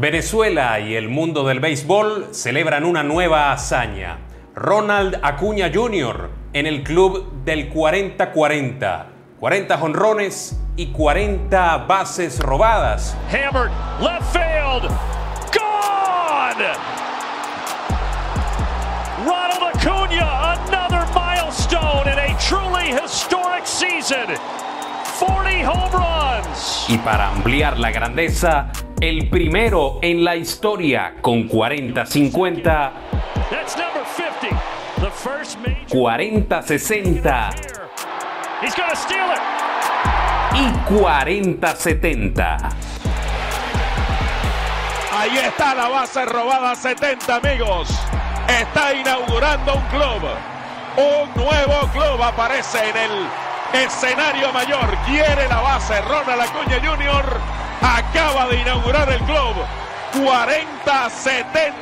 Venezuela y el mundo del béisbol celebran una nueva hazaña. Ronald Acuña Jr. en el club del 40-40. 40 jonrones y 40 bases robadas. Hammered, left field, gone! Ronald Acuña, another milestone in a truly historic season. 40 home runs. Y para ampliar la grandeza, el primero en la historia con 40-50. That's number 50. The first major 40-60 He's going to steal it. y 40-70. Ahí está la base robada 70, amigos. Está inaugurando un club. Un nuevo club aparece en el escenario mayor. Quiere la base. Ronald Acuña Jr. acaba de inaugurar el club. 40-70.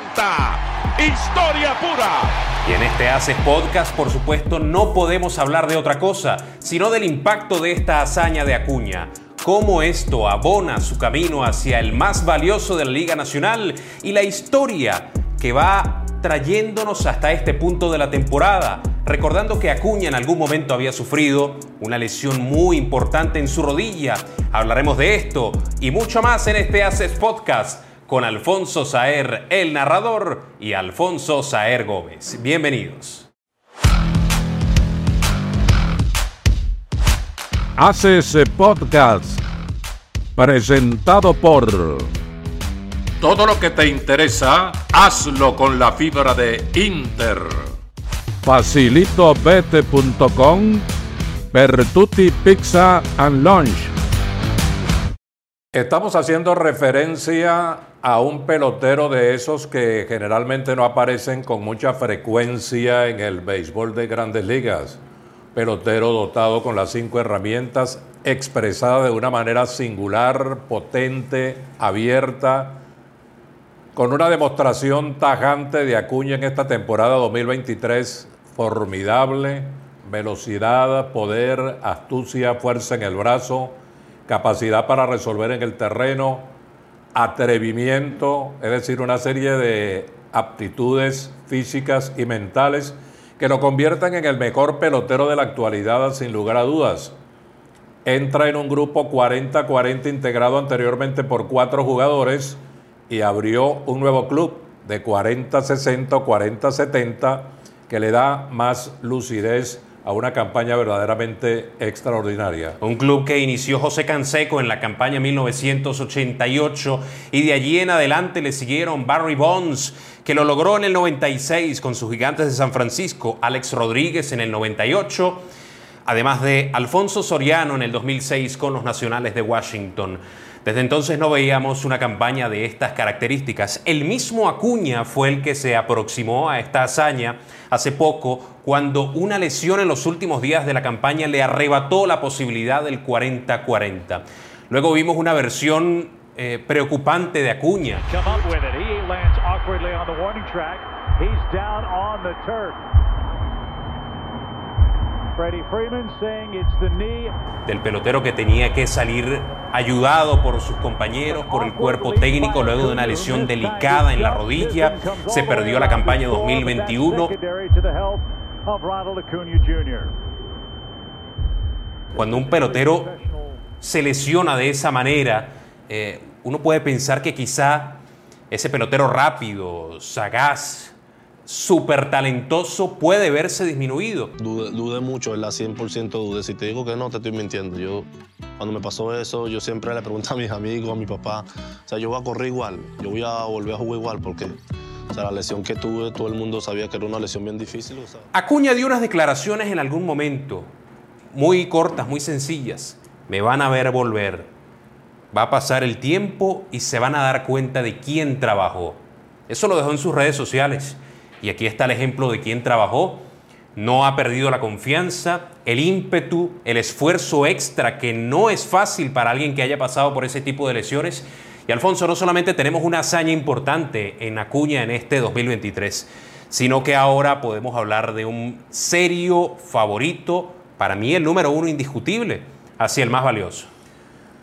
Historia pura. Y en este Haces Podcast, por supuesto, no podemos hablar de otra cosa, sino del impacto de esta hazaña de Acuña. Cómo esto abona su camino hacia el más valioso de la Liga Nacional y la historia que va trayéndonos hasta este punto de la temporada. Recordando que Acuña en algún momento había sufrido una lesión muy importante en su rodilla. Hablaremos de esto y mucho más en este Haces Podcast con Alfonso Saer, el narrador, y Alfonso Saer Gómez. Bienvenidos. Haces Podcast, presentado por Todo lo que te interesa, hazlo con la fibra de Inter. facilitobete.com, Bertuti Pizza and Lunch. Estamos haciendo referencia a un pelotero de esos que generalmente no aparecen con mucha frecuencia en el béisbol de grandes ligas. Pelotero dotado con las cinco herramientas, expresada de una manera singular, potente, abierta, con una demostración tajante de Acuña en esta temporada 2023 formidable, velocidad, poder, astucia, fuerza en el brazo, capacidad para resolver en el terreno, atrevimiento, es decir, una serie de aptitudes físicas y mentales que lo conviertan en el mejor pelotero de la actualidad sin lugar a dudas. Entra en un grupo 40-40 integrado anteriormente por cuatro jugadores y abrió un nuevo club de 40-60 o 40-70 que le da más lucidez a una campaña verdaderamente extraordinaria. Un club que inició José Canseco en la campaña 1988 y de allí en adelante le siguieron Barry Bonds, que lo logró en el 96 con sus gigantes de San Francisco, Alex Rodríguez en el 98, además de Alfonso Soriano en el 2006 con los Nacionales de Washington. Desde entonces no veíamos una campaña de estas características. El mismo Acuña fue el que se aproximó a esta hazaña hace poco cuando una lesión en los últimos días de la campaña le arrebató la posibilidad del 40-40. Luego vimos una versión eh, preocupante de Acuña. Come up with it. He lands. Del pelotero que tenía que salir ayudado por sus compañeros, por el cuerpo técnico, luego de una lesión delicada en la rodilla. Se perdió la campaña 2021. Secondary to the health of Ronald Acuna Jr. Cuando un pelotero se lesiona de esa manera, eh, uno puede pensar que quizá ese pelotero rápido, sagaz, súper talentoso puede verse disminuido. Dudé mucho, ¿verdad? 100% dudé. Si te digo que no, te estoy mintiendo. Yo, cuando me pasó eso, yo siempre le pregunté a mis amigos, a mi papá, o sea, yo voy a correr igual, yo voy a volver a jugar igual, porque, o sea, la lesión que tuve, todo el mundo sabía que era una lesión bien difícil, o sea. Acuña dio unas declaraciones en algún momento, muy cortas, muy sencillas. Me van a ver volver. Va a pasar el tiempo y se van a dar cuenta de quién trabajó. Eso lo dejó en sus redes sociales. Y aquí está el ejemplo de quién trabajó. No ha perdido la confianza, el ímpetu, el esfuerzo extra, que no es fácil para alguien que haya pasado por ese tipo de lesiones. Y Alfonso, no solamente tenemos una hazaña importante en Acuña en este 2023, sino que ahora podemos hablar de un serio favorito, para mí el número uno indiscutible, hacia el más valioso.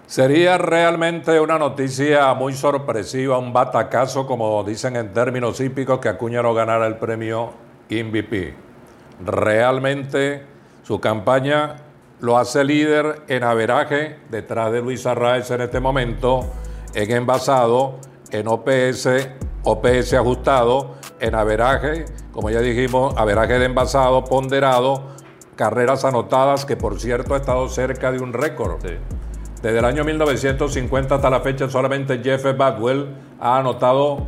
Sería realmente una noticia muy sorpresiva, un batacazo, como dicen en términos hípicos, que Acuña no ganara el premio MVP. Realmente su campaña lo hace líder en averaje detrás de Luis Arraez en este momento, en envasado, en OPS, OPS ajustado, en averaje, como ya dijimos, averaje de envasado, ponderado, carreras anotadas, que por cierto ha estado cerca de un récord. Desde el año 1950 hasta la fecha solamente Jeff Badwell ha anotado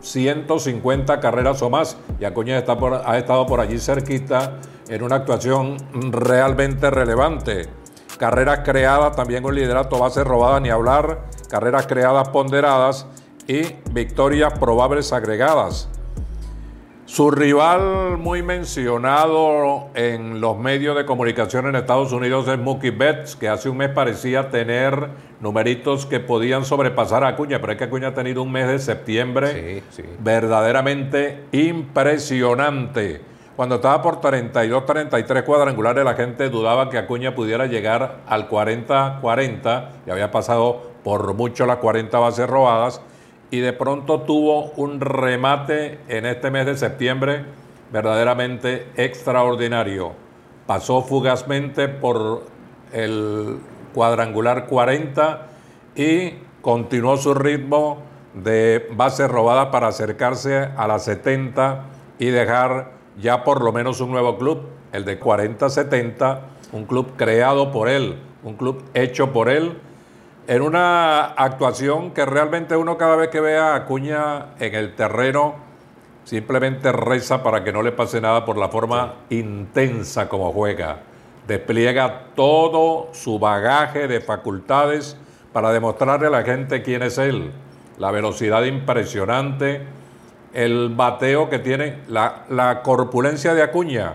150 carreras o más y Acuña está ha estado por allí cerquita en una actuación realmente relevante. Carreras creadas, también un liderato base robada, ni hablar, carreras creadas ponderadas y victorias probables agregadas. Su rival muy mencionado en los medios de comunicación en Estados Unidos es Mookie Betts, que hace un mes parecía tener numeritos que podían sobrepasar a Acuña, pero es que Acuña ha tenido un mes de septiembre verdaderamente impresionante. Cuando estaba por 32, 33 cuadrangulares, la gente dudaba que Acuña pudiera llegar al 40-40 y había pasado por mucho las 40 bases robadas y de pronto tuvo un remate en este mes de septiembre verdaderamente extraordinario. Pasó fugazmente por el cuadrangular 40 y continuó su ritmo de base robada para acercarse a las 70 y dejar ya por lo menos un nuevo club, el de 40-70, un club creado por él, un club hecho por él en una actuación que realmente uno cada vez que vea a Acuña en el terreno simplemente reza para que no le pase nada por la forma intensa como juega. Despliega todo su bagaje de facultades para demostrarle a la gente quién es él. La velocidad impresionante, el bateo que tiene, la, la corpulencia de Acuña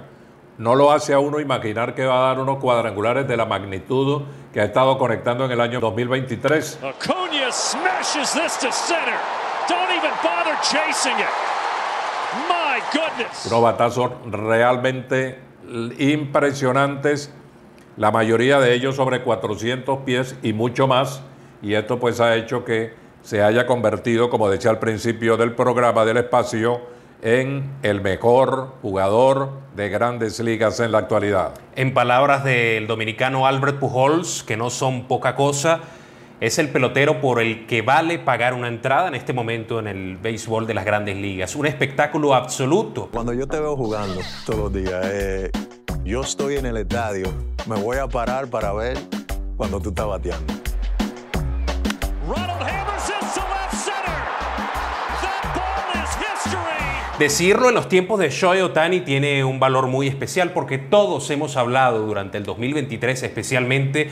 no lo hace a uno imaginar que va a dar unos cuadrangulares de la magnitud que ha estado conectando en el año 2023. Acuna smashes this to center. Don't even bother chasing it. My goodness. Unos batazos realmente impresionantes, la mayoría de ellos sobre 400 pies y mucho más, y esto pues ha hecho que se haya convertido, como decía al principio del programa del espacio, en el mejor jugador de grandes ligas en la actualidad. En palabras del dominicano Albert Pujols, que no son poca cosa, es el pelotero por el que vale pagar una entrada en este momento en el béisbol de las grandes ligas. Un espectáculo absoluto. Cuando yo te veo jugando todos los días, eh, yo estoy en el estadio, me voy a parar para ver cuando tú estás bateando. Decirlo en los tiempos de Shohei Otani tiene un valor muy especial porque todos hemos hablado durante el 2023 especialmente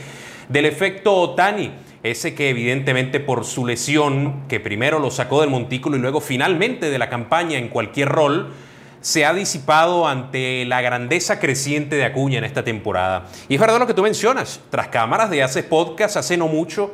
del efecto Otani, ese que evidentemente por su lesión, que primero lo sacó del montículo y luego finalmente de la campaña en cualquier rol, se ha disipado ante la grandeza creciente de Acuña en esta temporada. Y es verdad lo que tú mencionas, tras cámaras de Haces Podcast hace no mucho,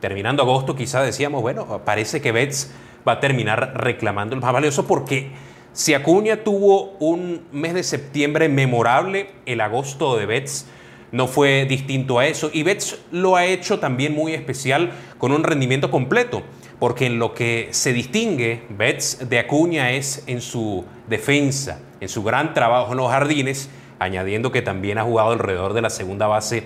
terminando agosto quizá decíamos, bueno, parece que Betts va a terminar reclamando el más valioso porque si Acuña tuvo un mes de septiembre memorable, el agosto de Betts no fue distinto a eso. Y Betts lo ha hecho también muy especial con un rendimiento completo, porque en lo que se distingue Betts de Acuña es en su defensa, en su gran trabajo en los jardines, añadiendo que también ha jugado alrededor de la segunda base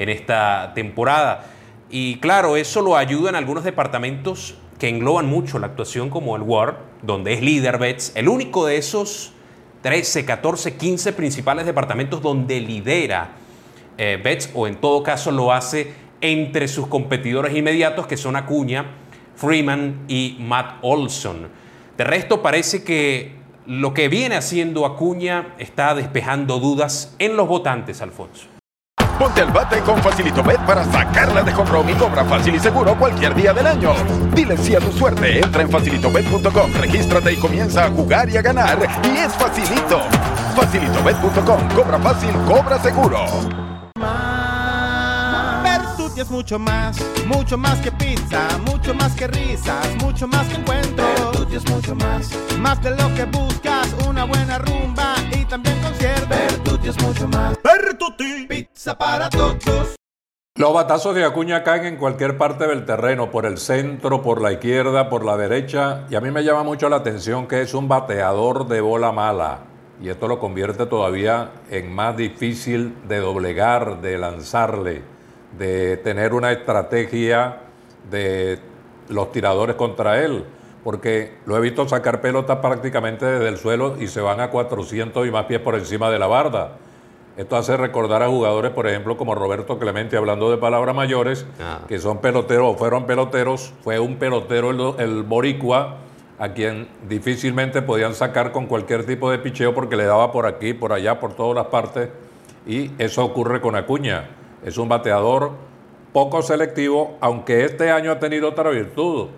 en esta temporada. Y claro, eso lo ayuda en algunos departamentos que engloban mucho la actuación como el WAR, donde es líder Betts, el único de esos 13, 14, 15 principales departamentos donde lidera eh, Betts, o en todo caso lo hace entre sus competidores inmediatos, que son Acuña, Freeman y Matt Olson. De resto, parece que lo que viene haciendo Acuña está despejando dudas en los votantes, Alfonso. Ponte al bate con Facilito Bet para sacarla de home y cobra fácil y seguro cualquier día del año. Dile sí a tu suerte. Entra en facilitobet.com, regístrate y comienza a jugar y a ganar. Y es facilito. Facilitobet.com, cobra fácil, cobra seguro. Bertuti es mucho más, mucho más que pizza, mucho más que risas, mucho más que encuentros. Bertuti es mucho más, más de lo que buscas, una buena rumba y también conciertos. Bertuti es mucho más. Bertuti, pizza para todos. Los batazos de Acuña caen en cualquier parte del terreno, por el centro, por la izquierda, por la derecha, y a mí me llama mucho la atención que es un bateador de bola mala, y esto lo convierte todavía en más difícil de doblegar, de lanzarle, de tener una estrategia de los tiradores contra él, porque lo he visto sacar pelotas prácticamente desde el suelo y se van a 400 y más pies por encima de la barda esto hace recordar a jugadores, por ejemplo, como Roberto Clemente, hablando de palabras mayores, Ah. que son peloteros o fueron peloteros. Fue un pelotero el, el boricua a quien difícilmente podían sacar con cualquier tipo de picheo porque le daba por aquí, por allá, por todas las partes. Y eso ocurre con Acuña. Es un bateador poco selectivo, aunque este año ha tenido otra virtud.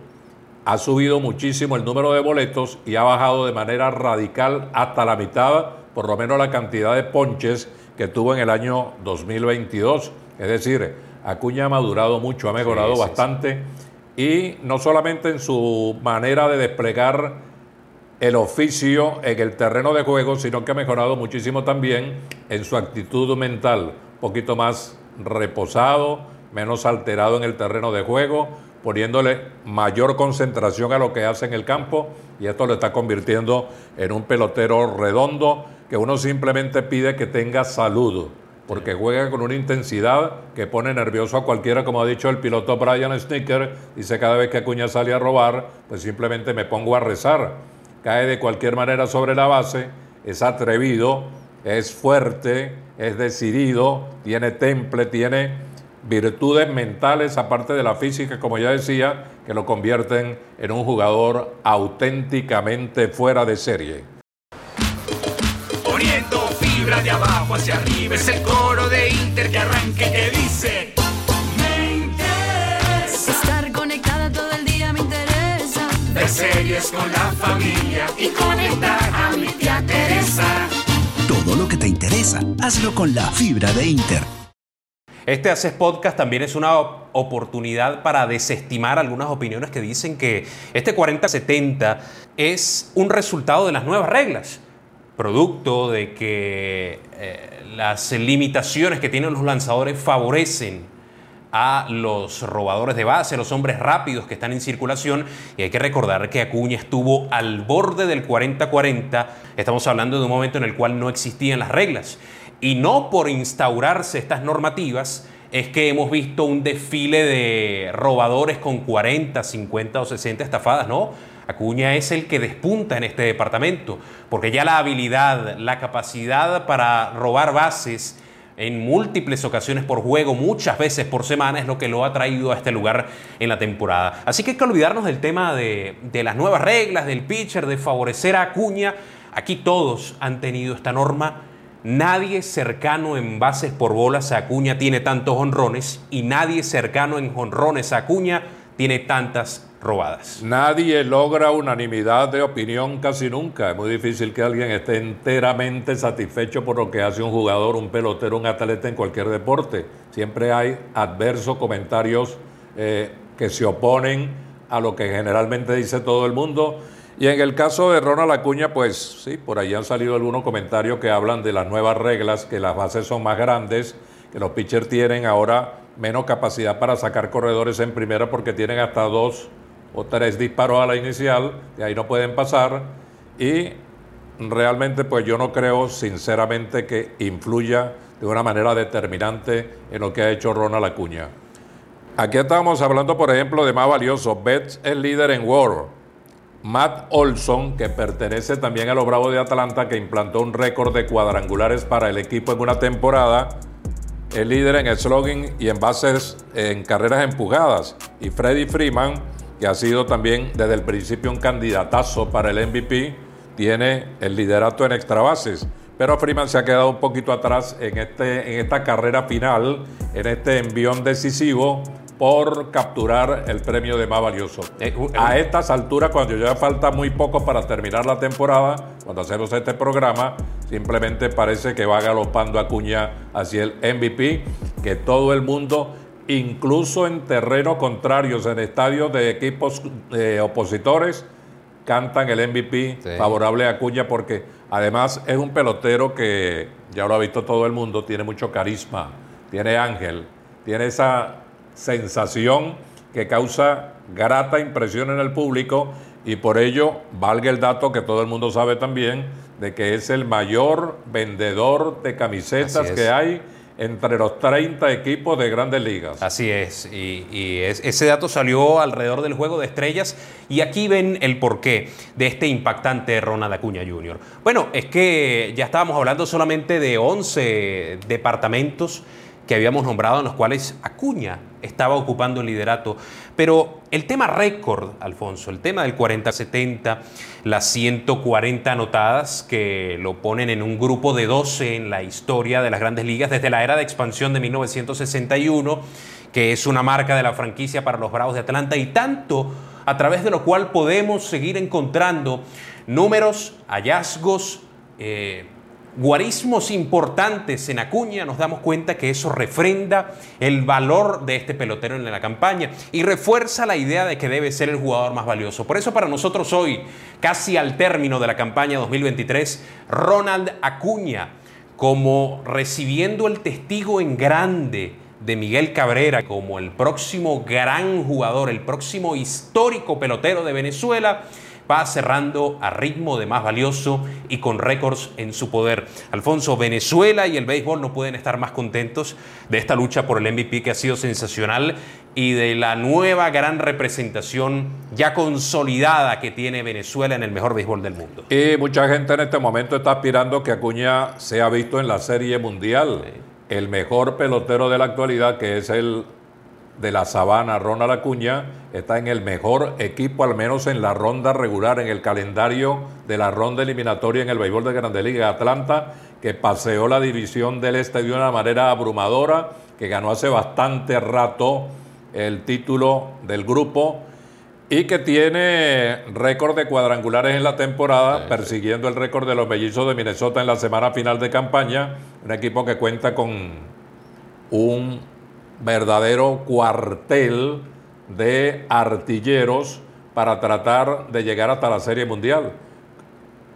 Ha subido muchísimo el número de boletos y ha bajado de manera radical hasta la mitad, por lo menos la cantidad de ponches que tuvo en el año 2022. Es decir, Acuña ha madurado mucho, ha mejorado Sí, sí, bastante y no solamente en su manera de desplegar el oficio en el terreno de juego, sino que ha mejorado muchísimo también en su actitud mental, un poquito más reposado, menos alterado en el terreno de juego, poniéndole mayor concentración a lo que hace en el campo y esto lo está convirtiendo en un pelotero redondo que uno simplemente pide que tenga salud, porque juega con una intensidad que pone nervioso a cualquiera, como ha dicho el piloto Brian Snicker, dice cada vez que Acuña sale a robar, pues simplemente me pongo a rezar, cae de cualquier manera sobre la base, es atrevido, es fuerte, es decidido, tiene temple, tiene virtudes mentales, aparte de la física, como ya decía, que lo convierten en un jugador auténticamente fuera de serie. Poniendo fibra de abajo hacia arriba es el coro de Inter que arranca y que dice Me interesa Estar conectada todo el día me interesa. ver series con la familia y conectar a mi tía Teresa. Todo lo que te interesa, hazlo con la fibra de Inter. Este Haces Podcast también es una op- oportunidad para desestimar algunas opiniones que dicen que este 40-70 es un resultado de las nuevas reglas, producto de que eh, las limitaciones que tienen los lanzadores favorecen a los robadores de base, los hombres rápidos que están en circulación. Y hay que recordar que Acuña estuvo al borde del 40-40. Estamos hablando de un momento en el cual no existían las reglas. Y no por instaurarse estas normativas es que hemos visto un desfile de robadores con 40, 50 o 60 estafadas, no. Acuña es el que despunta en este departamento, porque ya la habilidad, la capacidad para robar bases en múltiples ocasiones por juego, muchas veces por semana, es lo que lo ha traído a este lugar en la temporada. Así que hay que olvidarnos del tema de, de las nuevas reglas, del pitcher, de favorecer a Acuña. Aquí todos han tenido esta norma. Nadie cercano en bases por bolas a Acuña tiene tantos honrones y nadie cercano en honrones a Acuña tiene tantas robadas. Nadie logra unanimidad de opinión casi nunca. Es muy difícil que alguien esté enteramente satisfecho por lo que hace un jugador, un pelotero, un atleta en cualquier deporte. Siempre hay adversos comentarios eh, que se oponen a lo que generalmente dice todo el mundo. Y en el caso de Ronald Acuña, pues sí, por ahí han salido algunos comentarios que hablan de las nuevas reglas, que las bases son más grandes, que los pitchers tienen ahora menos capacidad para sacar corredores en primera porque tienen hasta dos o tres disparos a la inicial, de ahí no pueden pasar. Y realmente pues yo no creo sinceramente que influya de una manera determinante en lo que ha hecho Ronald Acuña. Aquí estábamos hablando, por ejemplo, de más valioso. Betts es líder en WAR. Matt Olson, que pertenece también a los Bravos de Atlanta, que implantó un récord de cuadrangulares para el equipo en una temporada, es líder en slogan y en bases en carreras empujadas. Y Freddie Freeman, que ha sido también desde el principio un candidatazo para el MVP, tiene el liderato en extra bases. Pero Freeman se ha quedado un poquito atrás en, este, en esta carrera final, en este envión decisivo por capturar el premio de más valioso. A estas alturas, cuando ya falta muy poco para terminar la temporada, cuando hacemos este programa, simplemente parece que va galopando Acuña hacia el MVP, que todo el mundo, incluso en terrenos contrarios, en estadios de equipos eh, opositores, cantan el MVP Sí. favorable a Acuña porque además es un pelotero que ya lo ha visto todo el mundo, tiene mucho carisma, tiene ángel, tiene esa sensación que causa grata impresión en el público y por ello valga el dato que todo el mundo sabe también de que es el mayor vendedor de camisetas es. que hay entre los 30 equipos de grandes ligas. Así es, y, y es- ese dato salió alrededor del juego de estrellas y aquí ven el porqué de este impactante Ronald Acuña Jr. Bueno, es que ya estábamos hablando solamente de 11 departamentos que habíamos nombrado en los cuales Acuña estaba ocupando el liderato, pero el tema récord, Alfonso, el tema del 40-70, las 140 anotadas que lo ponen en un grupo de 12 en la historia de las grandes ligas desde la era de expansión de 1961, que es una marca de la franquicia para los Bravos de Atlanta y tanto a través de lo cual podemos seguir encontrando números, hallazgos, eh, guarismos importantes en Acuña, nos damos cuenta que eso refrenda el valor de este pelotero en la campaña y refuerza la idea de que debe ser el jugador más valioso. Por eso para nosotros hoy, casi al término de la campaña 2023, Ronald Acuña como recibiendo el testigo en grande de Miguel Cabrera como el próximo gran jugador, el próximo histórico pelotero de Venezuela, va cerrando a ritmo de más valioso y con récords en su poder. Alfonso, Venezuela y el béisbol no pueden estar más contentos de esta lucha por el MVP que ha sido sensacional y de la nueva gran representación ya consolidada que tiene Venezuela en el mejor béisbol del mundo. Y mucha gente en este momento está aspirando que Acuña sea visto en la Serie Mundial. El mejor pelotero de la actualidad, que es el de la Sabana, Ronald Acuña, está en el mejor equipo, al menos en la ronda regular, en el calendario de la ronda eliminatoria en el béisbol de Grande Liga Atlanta, que paseó la división del este de una manera abrumadora, que ganó hace bastante rato el título del grupo y que tiene récord de cuadrangulares en la temporada, persiguiendo el récord de los mellizos de Minnesota en la semana final de campaña, un equipo que cuenta con un verdadero cuartel de artilleros para tratar de llegar hasta la Serie Mundial,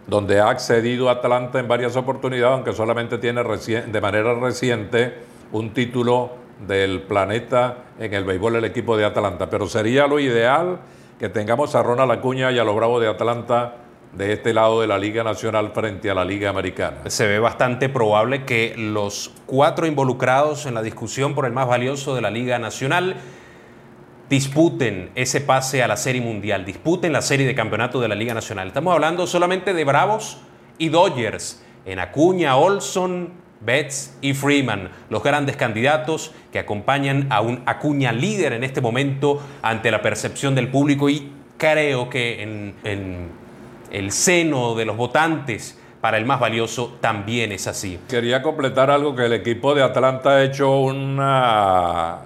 donde ha accedido Atlanta en varias oportunidades, aunque solamente tiene de manera reciente un título del planeta en el béisbol del equipo de Atlanta. Pero sería lo ideal que tengamos a Ronald Acuña y a los Bravos de Atlanta de este lado de la Liga Nacional frente a la Liga Americana. Se ve bastante probable que los cuatro involucrados en la discusión por el más valioso de la Liga Nacional disputen ese pase a la Serie Mundial, disputen la serie de campeonato de la Liga Nacional. Estamos hablando solamente de Bravos y Dodgers, en Acuña, Olson, Betts y Freeman, los grandes candidatos que acompañan a un Acuña líder en este momento ante la percepción del público y creo que en, el seno de los votantes para el más valioso también es así. Quería completar algo que el equipo de Atlanta ha hecho una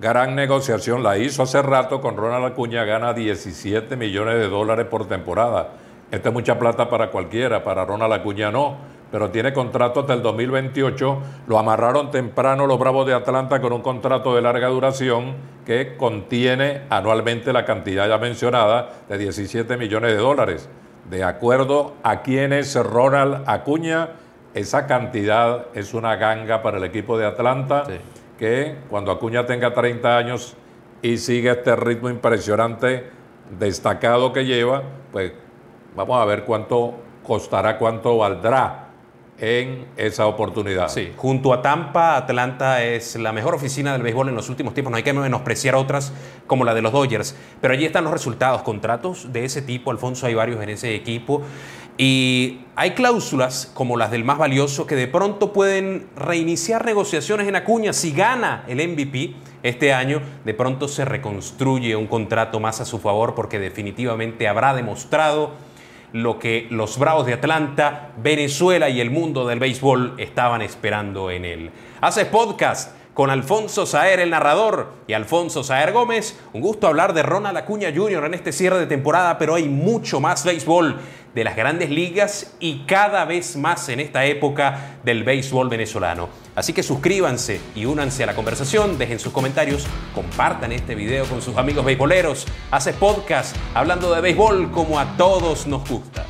gran negociación, la hizo hace rato con Ronald Acuña, gana 17 millones de dólares por temporada. Esta es mucha plata para cualquiera, para Ronald Acuña no, pero tiene contrato hasta el 2028. Lo amarraron temprano los Bravos de Atlanta con un contrato de larga duración que contiene anualmente la cantidad ya mencionada de 17 millones de dólares. De acuerdo a quién es Ronald Acuña, esa cantidad es una ganga para el equipo de Atlanta, que cuando Acuña tenga 30 años y siga este ritmo impresionante, destacado que lleva, pues vamos a ver cuánto costará, cuánto valdrá en esa oportunidad. Sí, junto a Tampa, Atlanta es la mejor oficina del béisbol en los últimos tiempos. No hay que menospreciar otras como la de los Dodgers, pero allí están los resultados. Contratos de ese tipo, Alfonso, hay varios en ese equipo. Y hay cláusulas como las del más valioso que de pronto pueden reiniciar negociaciones en Acuña. Si gana el MVP este año, de pronto se reconstruye un contrato más a su favor porque definitivamente habrá demostrado lo que los Bravos de Atlanta, Venezuela y el mundo del béisbol estaban esperando en él. Haces podcast con Alfonso Saer, el narrador, y Alfonso Saer Gómez. Un gusto hablar de Ronald Acuña Jr. en este cierre de temporada, pero hay mucho más béisbol de las grandes ligas y cada vez más en esta época del béisbol venezolano. Así que suscríbanse y únanse a la conversación, dejen sus comentarios, compartan este video con sus amigos beisboleros, hace podcast hablando de béisbol como a todos nos gusta.